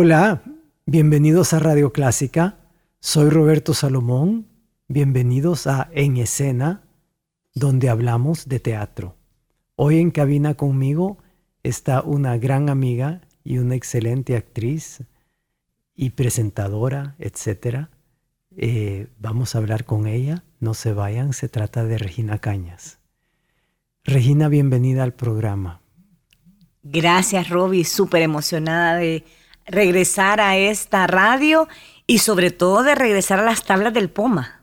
Hola, bienvenidos a Radio Clásica. Soy Roberto Salomón. Bienvenidos a En Escena, donde hablamos de teatro. Hoy en cabina conmigo está una gran amiga y una excelente actriz y presentadora, etc. Eh, vamos a hablar con ella. No se vayan, se trata de Regina Cañas. Regina, bienvenida al programa. Gracias, Roby. Súper emocionada de regresar a esta radio y sobre todo de regresar a las tablas del Poma.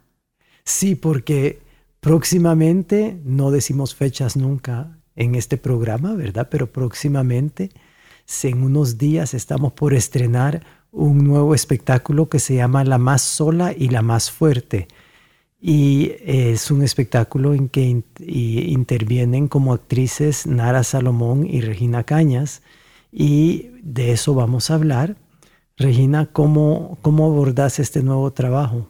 Sí, porque próximamente, no decimos fechas nunca en este programa, ¿verdad? Pero próximamente, en unos días, estamos por estrenar un nuevo espectáculo que se llama La más sola y la más fuerte. Y es un espectáculo en que intervienen como actrices Nara Salomón y Regina Cañas y de eso vamos a hablar. Regina, ¿cómo, cómo abordas este nuevo trabajo?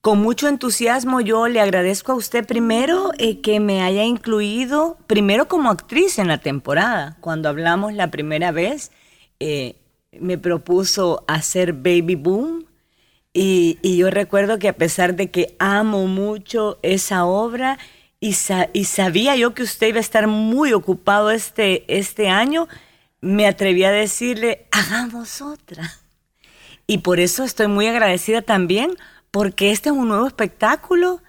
Con mucho entusiasmo yo le agradezco a usted primero eh, que me haya incluido, primero como actriz en la temporada. Cuando hablamos la primera vez, eh, me propuso hacer Baby Boom y, yo recuerdo que a pesar de que amo mucho esa obra y, y sabía yo que usted iba a estar muy ocupado este, este año, me atreví a decirle, hagamos otra. Y por eso estoy muy agradecida también, porque este es un nuevo espectáculo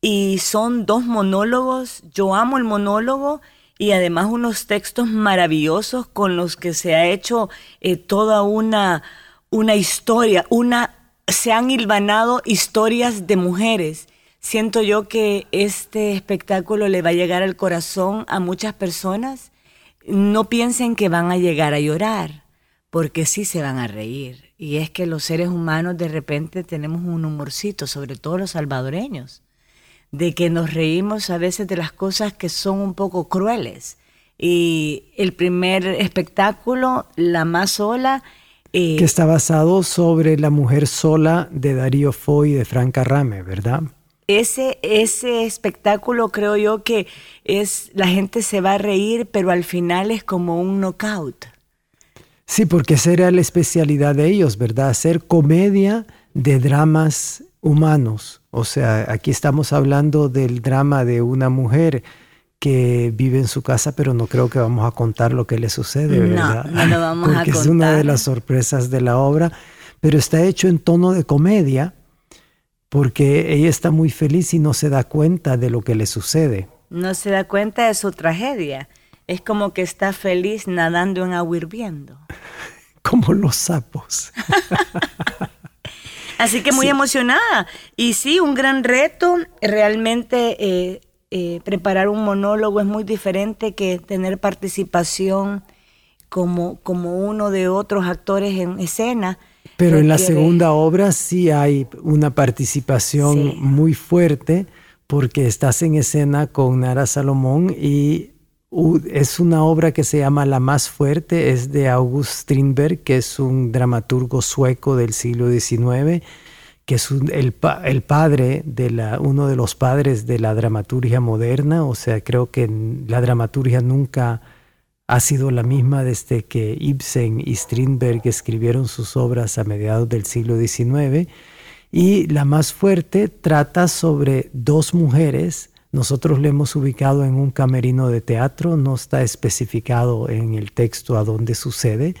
y son dos monólogos. Yo amo el monólogo y además unos textos maravillosos con los que se ha hecho eh, toda una, una historia, una, se han hilvanado historias de mujeres. Siento yo que este espectáculo le va a llegar al corazón a muchas personas no piensen que van a llegar a llorar, porque sí se van a reír. Y es que los seres humanos de repente tenemos un humorcito, sobre todo los salvadoreños, de que nos reímos a veces de las cosas que son un poco crueles. Y el primer espectáculo, La más sola, eh, que está basado sobre La mujer sola de Darío Foy y de Franca Rame, ¿verdad? Ese, ese espectáculo creo yo que es, la gente se va a reír, pero al final es como un knockout. Sí, porque esa era la especialidad de ellos, ¿verdad? Hacer comedia de dramas humanos. O sea, aquí estamos hablando del drama de una mujer que vive en su casa, pero no creo que vamos a contar lo que le sucede, ¿verdad? No, no lo vamos a contar. es una de las sorpresas de la obra, pero está hecho en tono de comedia porque ella está muy feliz y no se da cuenta de lo que le sucede. No se da cuenta de su tragedia. Es como que está feliz nadando en agua hirviendo. como los sapos. Así que muy emocionada. Y sí, un gran reto. Realmente eh, eh, preparar un monólogo es muy diferente que tener participación como, como uno de otros actores en escena. Pero en la segunda obra sí hay una participación muy fuerte porque estás en escena con Nara Salomón y es una obra que se llama La más fuerte, es de August Strindberg, que es un dramaturgo sueco del siglo XIX, que es el, el, padre de la, uno de los padres de la dramaturgia moderna, o sea, creo que la dramaturgia nunca ha sido la misma desde que Ibsen y Strindberg escribieron sus obras a mediados del siglo XIX. Y la más fuerte trata sobre dos mujeres. Nosotros le hemos ubicado en un camerino de teatro, no está especificado en el texto a dónde sucede.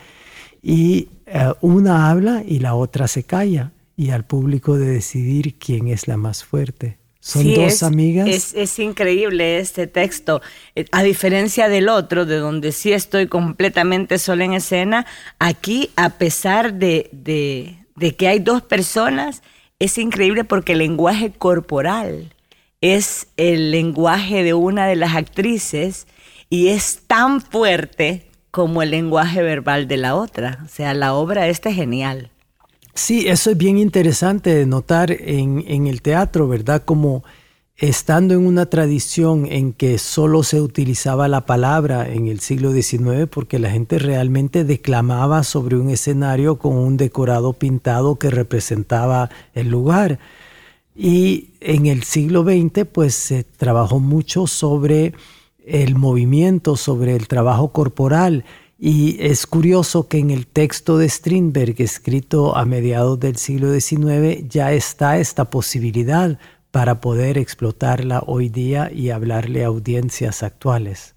Y eh, una habla y la otra se calla. Y al público de decidir quién es la más fuerte. Son dos amigas. Es, increíble este texto. Eh, a diferencia del otro, de donde sí estoy completamente sola en escena, aquí, a pesar de, que hay dos personas, es increíble porque el lenguaje corporal es el lenguaje de una de las actrices y es tan fuerte como el lenguaje verbal de la otra. O sea, la obra esta es genial. Sí, eso es bien interesante de notar en, el teatro, ¿verdad? Como estando en una tradición en que solo se utilizaba la palabra en el siglo XIX porque la gente realmente declamaba sobre un escenario con un decorado pintado que representaba el lugar. Y en el siglo XX pues se trabajó mucho sobre el movimiento, sobre el trabajo corporal. Y es curioso que en el texto de Strindberg, escrito a mediados del siglo XIX, ya está esta posibilidad para poder explotarla hoy día y hablarle a audiencias actuales.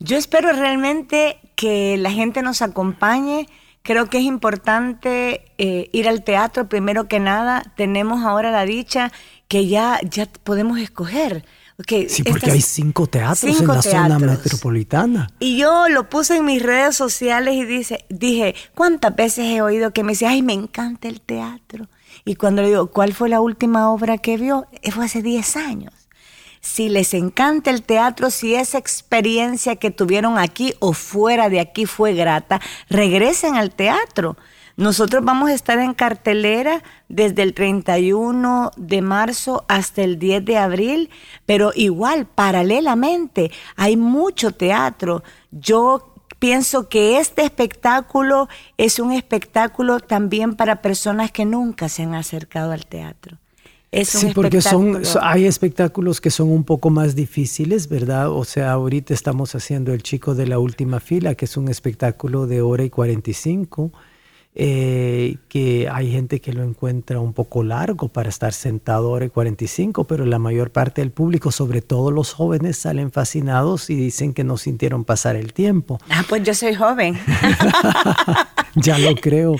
Yo espero realmente que la gente nos acompañe. Creo que es importante eh, ir al teatro. Primero que nada, tenemos ahora la dicha que ya, ya podemos escoger. Sí, porque hay cinco teatros en la zona metropolitana. Y yo lo puse en mis redes sociales y dice, dije, ¿cuántas veces he oído que me dice, ay, me encanta el teatro? Y cuando le digo, ¿cuál fue la última obra que vio? Eh, fue hace 10 años. Si les encanta el teatro, si esa experiencia que tuvieron aquí o fuera de aquí fue grata, regresen al teatro. Nosotros vamos a estar en cartelera desde el 31 de marzo hasta el 10 de abril, pero igual, paralelamente, hay mucho teatro. Yo pienso que este espectáculo es un espectáculo también para personas que nunca se han acercado al teatro. sí, porque son, hay espectáculos que son un poco más difíciles, ¿verdad? O sea, ahorita estamos haciendo El Chico de la Última Fila, que es un espectáculo de hora y 45 eh, que hay gente que lo encuentra un poco largo para estar sentado hora y 45, pero la mayor parte del público, sobre todo los jóvenes, salen fascinados y dicen que no sintieron pasar el tiempo. Ah, pues yo soy joven. ya lo creo.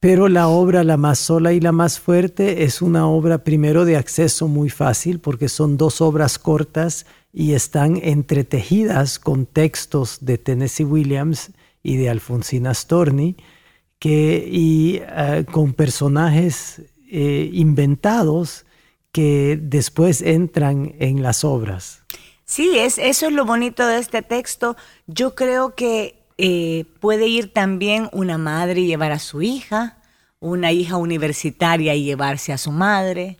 Pero la obra, la más sola y la más fuerte, es una obra primero de acceso muy fácil porque son dos obras cortas y están entretejidas con textos de Tennessee Williams y de Alfonsina Storni que, y eh, con personajes eh, inventados que después entran en las obras. Sí, es, eso es lo bonito de este texto. Yo creo que eh, puede ir también una madre y llevar a su hija, una hija universitaria y llevarse a su madre.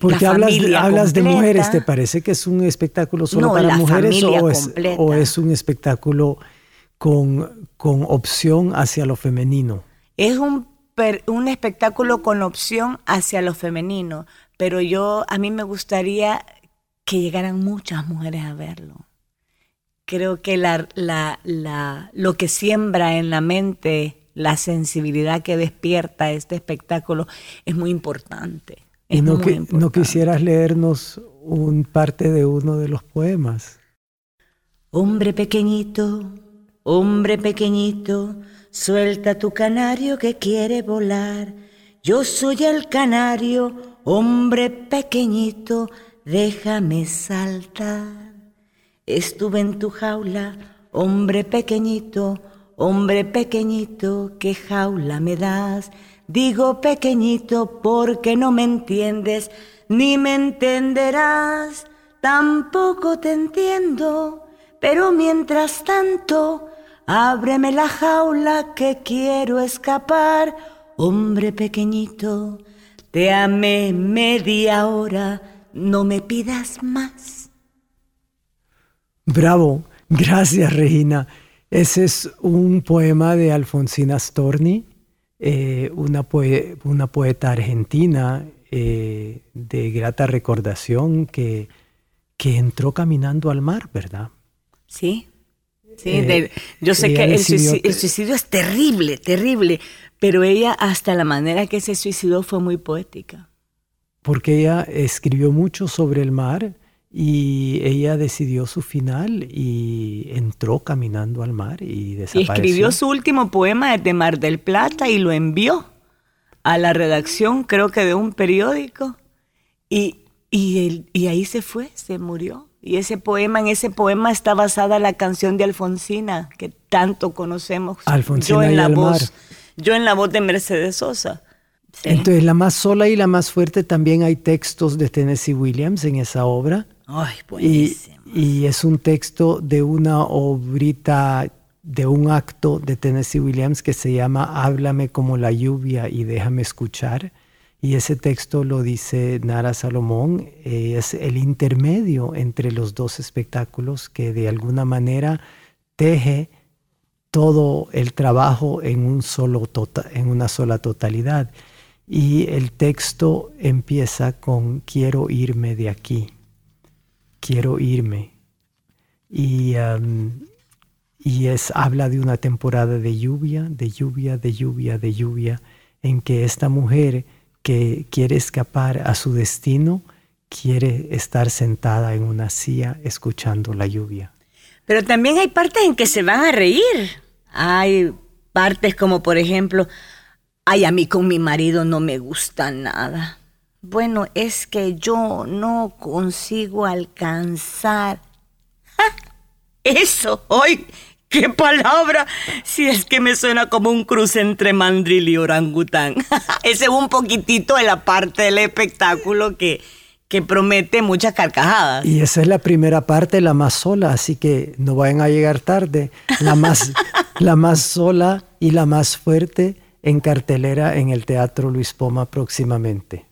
Porque hablas, hablas de mujeres, ¿te parece que es un espectáculo solo para mujeres o es, o es, un espectáculo con, con opción hacia lo femenino. Es un, un espectáculo con opción hacia lo femenino, pero yo a mí me gustaría que llegaran muchas mujeres a verlo. Creo que la, la, la, lo que siembra en la mente, la sensibilidad que despierta este espectáculo es muy importante. y no, que, no quisieras leernos un parte de uno de los poemas. Hombre pequeñito, Hombre pequeñito, suelta tu canario que quiere volar. Yo soy el canario, hombre pequeñito, déjame saltar. Estuve en tu jaula, hombre pequeñito, hombre pequeñito, ¿qué jaula me das? Digo pequeñito porque no me entiendes, ni me entenderás, tampoco te entiendo, pero mientras tanto Ábreme la jaula que quiero escapar, hombre pequeñito. Te amé media hora, no me pidas más. Bravo, gracias Regina. Ese es un poema de Alfonsina Storni, eh, una, una, poeta argentina eh, de grata recordación que, que entró caminando al mar, ¿verdad? Sí, Sí, eh, yo sé que el suicidio, es terrible, terrible, pero ella hasta la manera que se suicidó fue muy poética. Porque ella escribió mucho sobre el mar y ella decidió su final y entró caminando al mar y desapareció. Y escribió su último poema desde Mar del Plata y lo envió a la redacción, creo que de un periódico, y, y ahí se fue, se murió. Y ese poema, en ese poema está basada la canción de Alfonsina, que tanto conocemos. Alfonsina yo en la voz, Yo en la voz de Mercedes Sosa. Entonces, la más sola y la más fuerte también hay textos de Tennessee Williams en esa obra. Ay, y, y, es un texto de una obrita, de un acto de Tennessee Williams que se llama Háblame como la lluvia y déjame escuchar. Y ese texto lo dice Nara Salomón, eh, es el intermedio entre los dos espectáculos que de alguna manera teje todo el trabajo en, un solo tota, en una sola totalidad. Y el texto empieza con quiero irme de aquí, quiero irme. Y, y es, habla de una temporada de lluvia, de lluvia, de lluvia, de lluvia, en que esta mujer que quiere escapar a su destino, quiere estar sentada en una silla escuchando la lluvia. Pero también hay partes en que se van a reír. Hay partes como, por ejemplo, ay, a mí con mi marido no me gusta nada. Bueno, es que yo no consigo alcanzar. Eso, hoy, qué palabra. Si es que me suena como un cruce entre mandril y orangután. Ese es un poquitito de la parte del espectáculo que, que promete muchas carcajadas. Y esa es la primera parte, la más sola, así que no vayan a llegar tarde. La más, la más sola y la más fuerte en cartelera en el Teatro Luis Poma próximamente.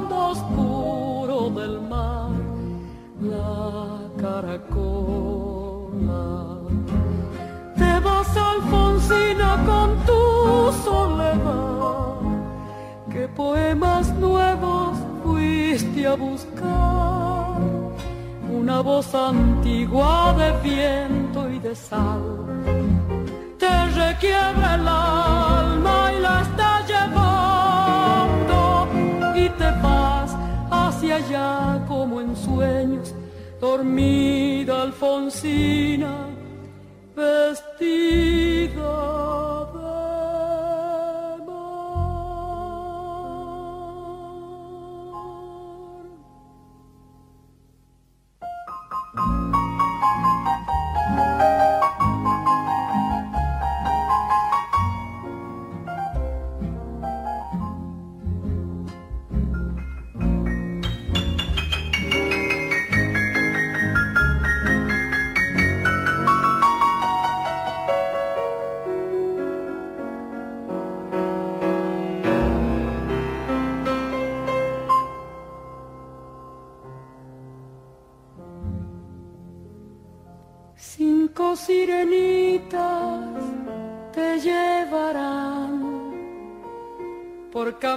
la caracola. Te vas Alfonsina con tu soledad, que poemas nuevos fuiste a buscar una voz antigua de viento y de sal. Te requiebra el alma y la hacia allá como en sueños, dormida Alfonsina, vestida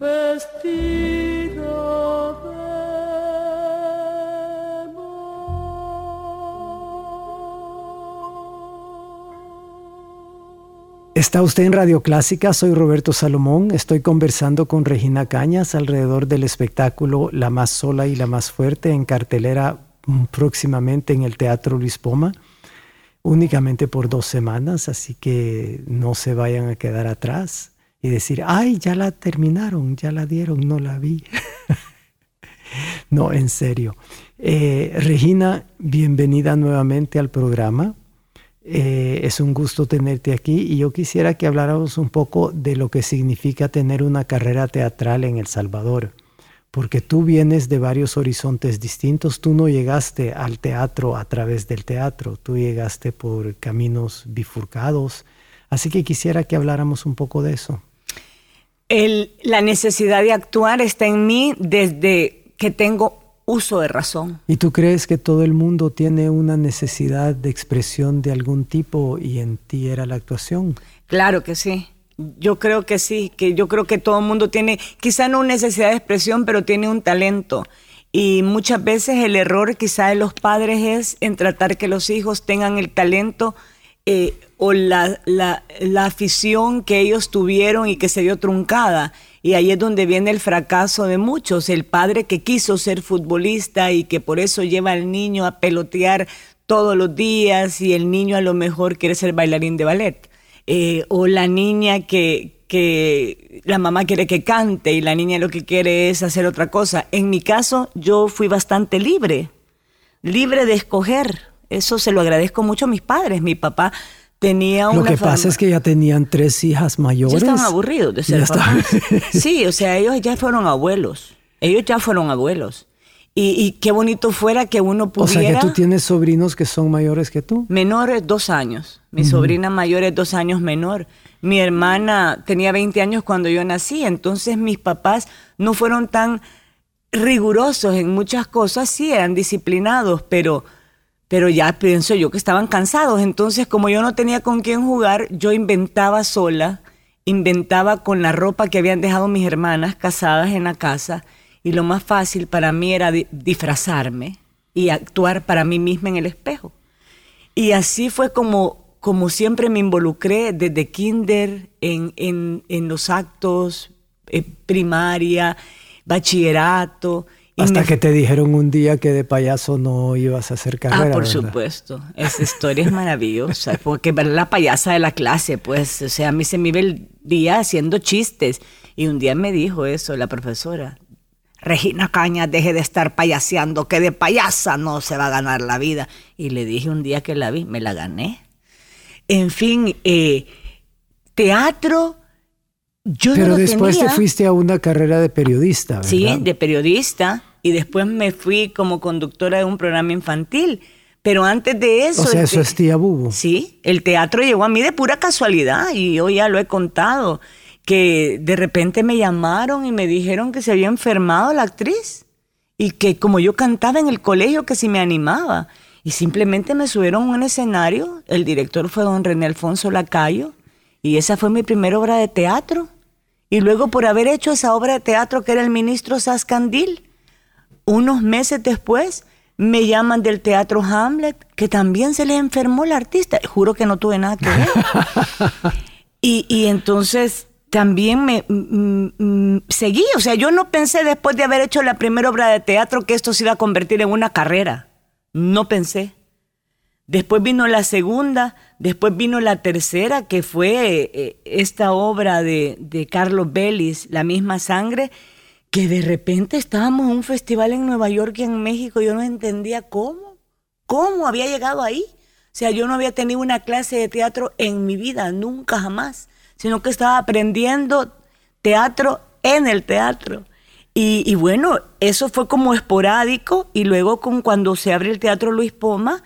vestida de Está usted en Radio Clásica, soy Roberto Salomón, estoy conversando con Regina Cañas alrededor del espectáculo La más sola y la más fuerte en cartelera mm, próximamente en el Teatro Luis Poma, únicamente por dos semanas, así que no se vayan a quedar atrás y decir, ay, ya la terminaron, ya la dieron, no la vi. no, en serio. Eh, Regina, bienvenida nuevamente al programa. Eh, es un gusto tenerte aquí y yo quisiera que habláramos un poco de lo que significa tener una carrera teatral en El Salvador, porque tú vienes de varios horizontes distintos, tú no llegaste al teatro a través del teatro, tú llegaste por caminos bifurcados, así que quisiera que habláramos un poco de eso. El, la necesidad de actuar está en mí desde que tengo uso de razón. ¿Y tú crees que todo el mundo tiene una necesidad de expresión de algún tipo y en ti era la actuación? Claro que sí. Yo creo que sí, que yo creo que todo el mundo tiene, quizá no una necesidad de expresión, pero tiene un talento. Y muchas veces el error quizá de los padres es en tratar que los hijos tengan el talento eh, o la, la, la afición que ellos tuvieron y que se vio truncada. Y ahí es donde viene el fracaso de muchos, el padre que quiso ser futbolista y que por eso lleva al niño a pelotear todos los días y el niño a lo mejor quiere ser bailarín de ballet. Eh, o la niña que, que la mamá quiere que cante y la niña lo que quiere es hacer otra cosa. En mi caso, yo fui bastante libre, libre de escoger. Eso se lo agradezco mucho a mis padres. Mi papá tenía una Lo que pasa es que ya tenían tres hijas mayores. Ya estaban aburridos de ser papás. Sí, o sea, ellos ya fueron abuelos. Ellos ya fueron abuelos. Y, y, qué bonito fuera que uno pudiera... O sea, que tú tienes sobrinos que son mayores que tú. Menores dos años. Mi uh -huh. sobrina mayor es dos años menor. Mi hermana tenía 20 años cuando yo nací. Entonces mis papás no fueron tan rigurosos en muchas cosas. Sí, eran disciplinados, pero pero ya pienso yo que estaban cansados. Entonces, como yo no tenía con quién jugar, yo inventaba sola, inventaba con la ropa que habían dejado mis hermanas casadas en la casa, y lo más fácil para mí era disfrazarme y actuar para mí misma en el espejo. Y así fue como, como siempre me involucré desde kinder en, en, en los actos, eh, primaria, bachillerato. Hasta que te dijeron un día que de payaso no ibas a hacer carrera. Ah, por ¿verdad? supuesto. Esa historia es maravillosa. Porque ver la payasa de la clase, pues, o sea, a mí se me iba el día haciendo chistes. Y un día me dijo eso la profesora. Regina Cañas, deje de estar payaseando, que de payasa no se va a ganar la vida. Y le dije un día que la vi, me la gané. En fin, eh, teatro. Yo Pero no después tenía. te fuiste a una carrera de periodista, ¿verdad? Sí, de periodista y después me fui como conductora de un programa infantil. Pero antes de eso... O sea, el eso es tía Bubu. Sí, el teatro llegó a mí de pura casualidad y yo ya lo he contado, que de repente me llamaron y me dijeron que se había enfermado la actriz y que como yo cantaba en el colegio que si me animaba y simplemente me subieron a un escenario, el director fue don René Alfonso Lacayo y esa fue mi primera obra de teatro. Y luego por haber hecho esa obra de teatro que era el ministro Sascandil, unos meses después me llaman del teatro Hamlet, que también se le enfermó la artista. Juro que no tuve nada que ver. y, y entonces también me mm, mm, seguí. O sea, yo no pensé después de haber hecho la primera obra de teatro que esto se iba a convertir en una carrera. No pensé. Después vino la segunda, después vino la tercera, que fue eh, esta obra de, de Carlos Bellis, La misma sangre, que de repente estábamos en un festival en Nueva York y en México. Yo no entendía cómo, cómo había llegado ahí. O sea, yo no había tenido una clase de teatro en mi vida, nunca jamás, sino que estaba aprendiendo teatro en el teatro. Y, y bueno, eso fue como esporádico y luego con, cuando se abre el Teatro Luis Poma,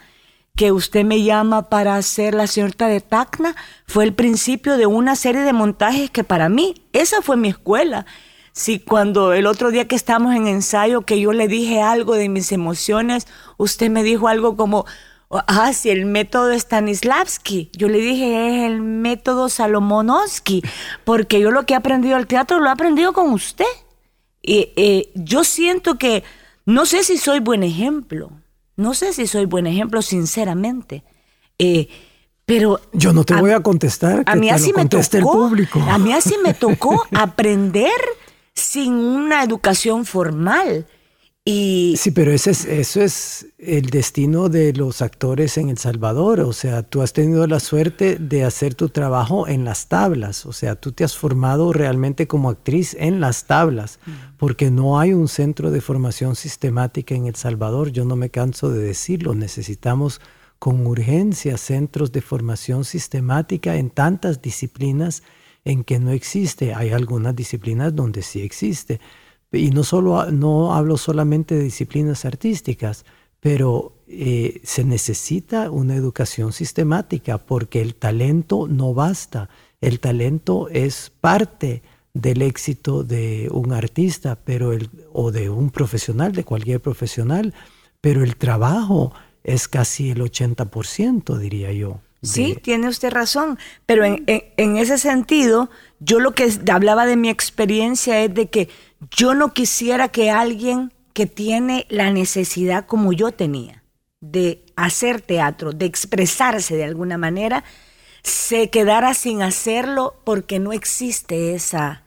que usted me llama para hacer La señorita de Tacna fue el principio de una serie de montajes que para mí, esa fue mi escuela. Si cuando el otro día que estamos en ensayo, que yo le dije algo de mis emociones, usted me dijo algo como, ah, si el método Stanislavski. Yo le dije, es el método Salomonovsky, porque yo lo que he aprendido al teatro lo he aprendido con usted. Y eh, yo siento que, no sé si soy buen ejemplo, no sé si soy buen ejemplo, sinceramente. Eh, pero yo no te voy a contestar. Que a mí así me tocó. El público. A mí así me tocó aprender sin una educación formal. Y... Sí, pero ese es, eso es el destino de los actores en El Salvador. O sea, tú has tenido la suerte de hacer tu trabajo en las tablas. O sea, tú te has formado realmente como actriz en las tablas, porque no hay un centro de formación sistemática en El Salvador. Yo no me canso de decirlo. Necesitamos con urgencia centros de formación sistemática en tantas disciplinas en que no existe. Hay algunas disciplinas donde sí existe y no, solo, no hablo solamente de disciplinas artísticas, pero eh, se necesita una educación sistemática porque el talento no basta. El talento es parte del éxito de un artista pero el, o de un profesional, de cualquier profesional, pero el trabajo es casi el 80%, diría yo. Sí, tiene usted razón, pero en, en, ese sentido, yo lo que hablaba de mi experiencia es de que yo no quisiera que alguien que tiene la necesidad como yo tenía de hacer teatro, de expresarse de alguna manera, se quedara sin hacerlo porque no existe esa,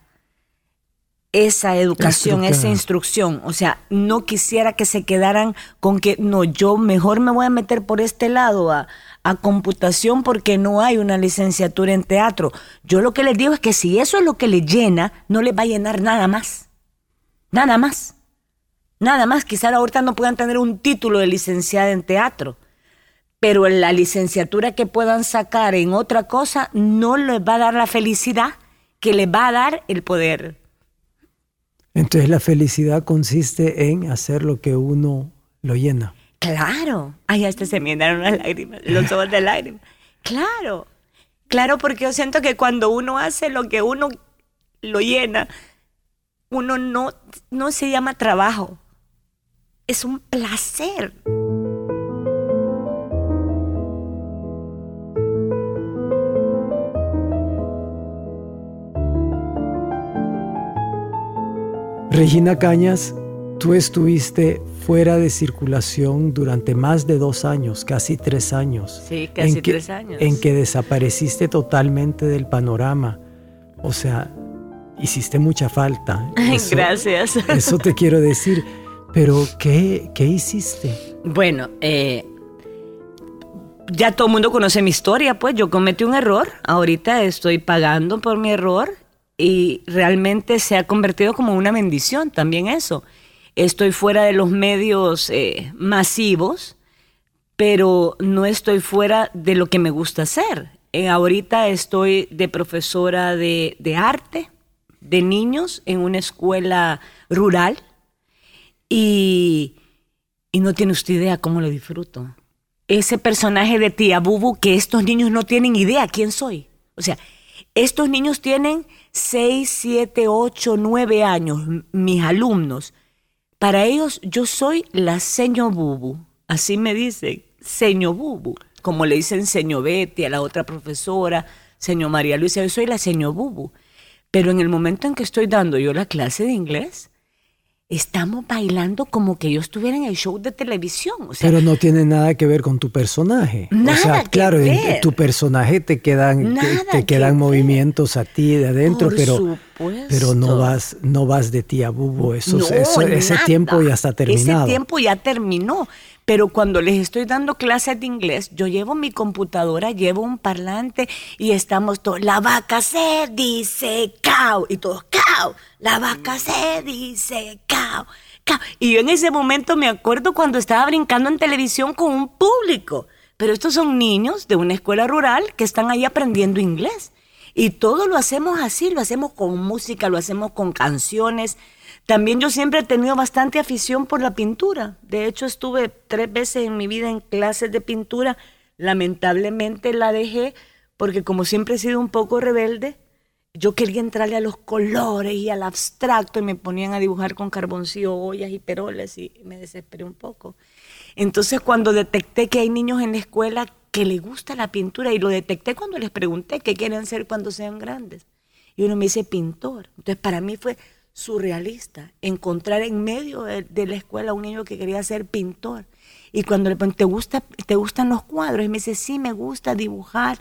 esa educación, esa instrucción. O sea, no quisiera que se quedaran con que, no, yo mejor me voy a meter por este lado a, a computación porque no hay una licenciatura en teatro. Yo lo que les digo es que si eso es lo que les llena, no les va a llenar nada más. Nada más. Nada más. Quizá ahorita no puedan tener un título de licenciada en teatro, pero la licenciatura que puedan sacar en otra cosa no les va a dar la felicidad que les va a dar el poder. Entonces la felicidad consiste en hacer lo que uno lo llena. Claro. Ay, hasta se me dieron las lágrimas, los ojos de lágrimas. Claro. Claro, porque yo siento que cuando uno hace lo que uno lo llena, uno no, no se llama trabajo. Es un placer. Regina Cañas, tú estuviste fuera de circulación durante más de dos años, casi tres años. Sí, casi tres años. En que desapareciste totalmente del panorama. O sea, hiciste mucha falta. Gracias. Eso te quiero decir. Pero, ¿qué, qué hiciste? Bueno, eh, ya todo el mundo conoce mi historia, pues yo cometí un error. Ahorita estoy pagando por mi error y realmente se ha convertido como una bendición también eso estoy fuera de los medios eh, masivos, pero no estoy fuera de lo que me gusta hacer. Eh, ahorita estoy de profesora de, arte de niños en una escuela rural y, y no tiene usted idea cómo lo disfruto. Ese personaje de tía Bubu que estos niños no tienen idea quién soy. O sea, estos niños tienen 6, 7, 8, 9 años, mis alumnos. Para ellos yo soy la seño Bubu, así me dicen, seño Bubu, como le dicen señor Betty a la otra profesora, señor María Luisa, yo soy la seño Bubu. Pero en el momento en que estoy dando yo la clase de inglés, estamos bailando como que yo estuviera en el show de televisión. O sea, Pero no tiene nada que ver con tu personaje. Nada o sea, que claro, en tu personaje te quedan, te, que quedan ver. movimientos a ti de adentro, Por pero, supuesto. pero no vas, no vas de ti a bubo. Eso, No, eso- ese tiempo ya está terminado. Ese tiempo ya terminó. Pero cuando les estoy dando clases de inglés, yo llevo mi computadora, llevo un parlante y estamos todos, la vaca se dice cow, y todos cow, la vaca se dice cow, cow. Y yo en ese momento me acuerdo cuando estaba brincando en televisión con un público. Pero estos son niños de una escuela rural que están ahí aprendiendo inglés. Y todo lo hacemos así, lo hacemos con música, lo hacemos con canciones. También yo siempre he tenido bastante afición por la pintura. De hecho, estuve tres veces en mi vida en clases de pintura. Lamentablemente la dejé porque como siempre he sido un poco rebelde, yo quería entrarle a los colores y al abstracto y me ponían a dibujar con carboncillo, ollas y peroles y me desesperé un poco. Entonces cuando detecté que hay niños en la escuela que les gusta la pintura y lo detecté cuando les pregunté qué quieren ser cuando sean grandes. Y uno me dice pintor. Entonces para mí fue surrealista encontrar en medio de, la escuela un niño que quería ser pintor. Y cuando le pregunté, ¿te, gusta, ¿te gustan los cuadros? Y me dice, sí, me gusta dibujar.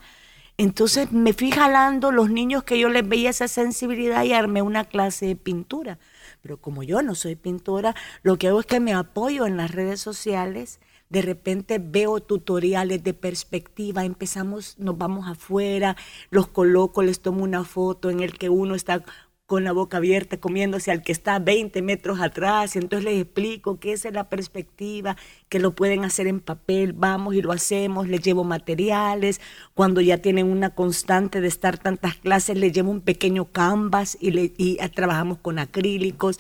Entonces me fui jalando los niños que yo les veía esa sensibilidad y armé una clase de pintura. Pero como yo no soy pintora, lo que hago es que me apoyo en las redes sociales. De repente veo tutoriales de perspectiva, empezamos, nos vamos afuera, los coloco, les tomo una foto en el que uno está con la boca abierta comiéndose al que está 20 metros atrás, entonces les explico qué es la perspectiva, que lo pueden hacer en papel, vamos y lo hacemos, les llevo materiales, cuando ya tienen una constante de estar tantas clases, les llevo un pequeño canvas y ah, trabajamos con acrílicos.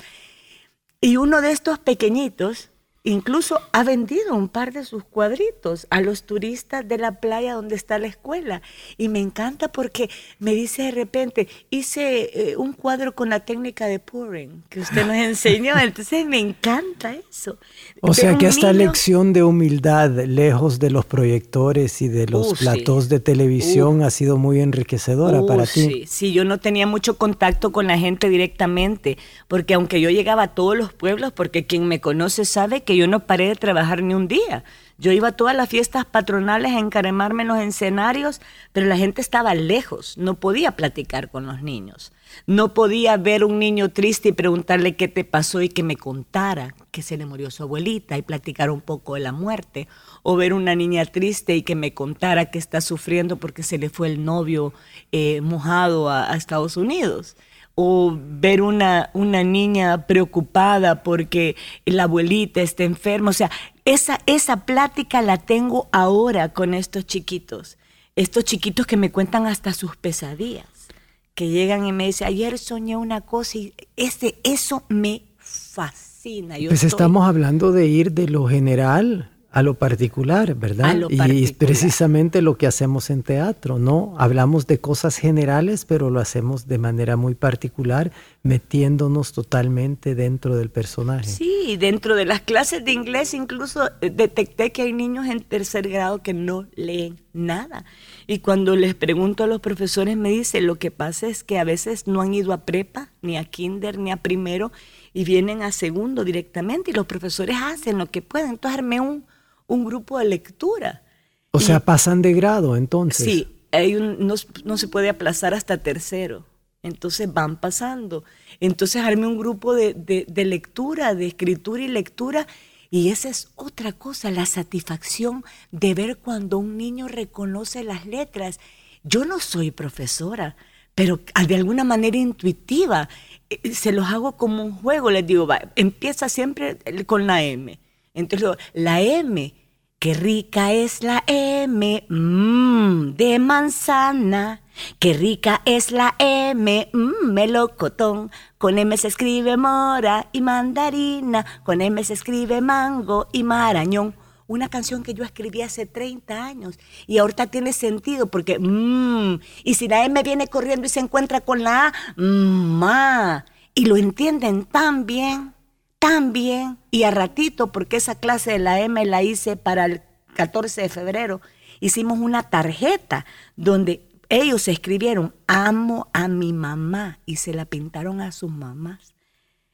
Y uno de estos pequeñitos incluso ha vendido un par de sus cuadritos a los turistas de la playa donde está la escuela. Y me encanta porque me dice de repente, hice eh, un cuadro con la técnica de pouring que usted nos enseñó. Entonces me encanta eso. O sea que esta niño- lección de humildad, lejos de los proyectores y de los Uh, sí. platós de televisión, ha sido muy enriquecedora Uh, para ti. Sí, sí, yo no tenía mucho contacto con la gente directamente, porque aunque yo llegaba a todos los pueblos, porque quien me conoce sabe que yo no paré de trabajar ni un día. Yo iba a todas las fiestas patronales a encaremarme en los escenarios, pero la gente estaba lejos, no podía platicar con los niños. No podía ver un niño triste y preguntarle qué te pasó y que me contara que se le murió su abuelita y platicar un poco de la muerte. O ver una niña triste y que me contara que está sufriendo porque se le fue el novio eh, mojado a, a Estados Unidos o ver una, una niña preocupada porque la abuelita está enferma. O sea, esa, esa plática la tengo ahora con estos chiquitos. Estos chiquitos que me cuentan hasta sus pesadillas, que llegan y me dicen, ayer soñé una cosa y ese, eso me fascina. Yo Pues estoy- estamos hablando de ir de lo general a lo particular, ¿verdad? A lo y es particular. precisamente lo que hacemos en teatro, ¿no? Hablamos de cosas generales, pero lo hacemos de manera muy particular, metiéndonos totalmente dentro del personaje. Sí, dentro de las clases de inglés incluso eh, detecté que hay niños en tercer grado que no leen nada. Y cuando les pregunto a los profesores me dicen, lo que pasa es que a veces no han ido a prepa, ni a kinder, ni a primero, y vienen a segundo directamente, y los profesores hacen lo que pueden. Entonces armé un, un grupo de lectura. O sea, pasan de grado entonces. Sí, hay un, no, no se puede aplazar hasta tercero. Entonces van pasando. Entonces armé un grupo de, de- de lectura, de escritura y lectura. Y esa es otra cosa, la satisfacción de ver cuando un niño reconoce las letras. Yo no soy profesora, pero de alguna manera intuitiva. eh, Se los hago como un juego. Les digo, va, empieza siempre con la M. Entonces, la M, qué rica es la M, mmm, de manzana. Qué rica es la M, mmm, melocotón. Con M se escribe mora y mandarina. Con M se escribe mango y marañón. Una canción que yo escribí hace 30 años y ahorita tiene sentido porque, mmm, y si la M viene corriendo y se encuentra con la A, mmm, ma, y lo entienden tan bien tan bien y a ratito, porque esa clase de la M la hice para el 14 de febrero, hicimos una tarjeta donde ellos escribieron amo a mi mamá y se la pintaron a sus mamás.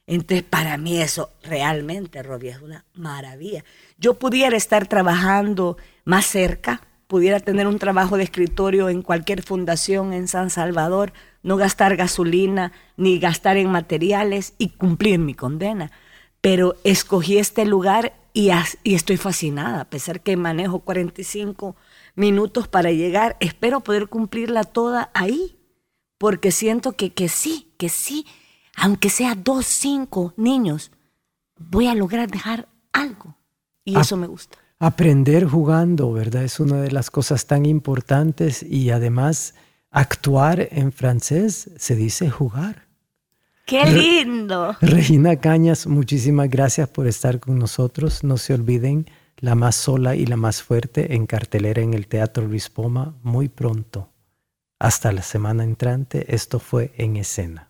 Entonces, para mí eso realmente, Robbie, es una maravilla. Yo pudiera estar trabajando más cerca, pudiera tener un trabajo de escritorio en cualquier fundación en San Salvador, no gastar gasolina ni gastar en materiales y cumplir mi condena. Pero escogí este lugar y, y estoy fascinada, a pesar que manejo 45 minutos para llegar, espero poder cumplirla toda ahí, porque siento que, que sí, que sí aunque sea dos, cinco niños, voy a lograr dejar algo. Y eso me gusta. Aprender jugando, ¿verdad? Es una de las cosas tan importantes y además actuar en francés se dice jugar. ¡Qué lindo! Regina Cañas, muchísimas gracias por estar con nosotros. No se olviden, la más sola y la más fuerte en cartelera en el Teatro Luis Poma muy pronto. Hasta la semana entrante, esto fue En Escena.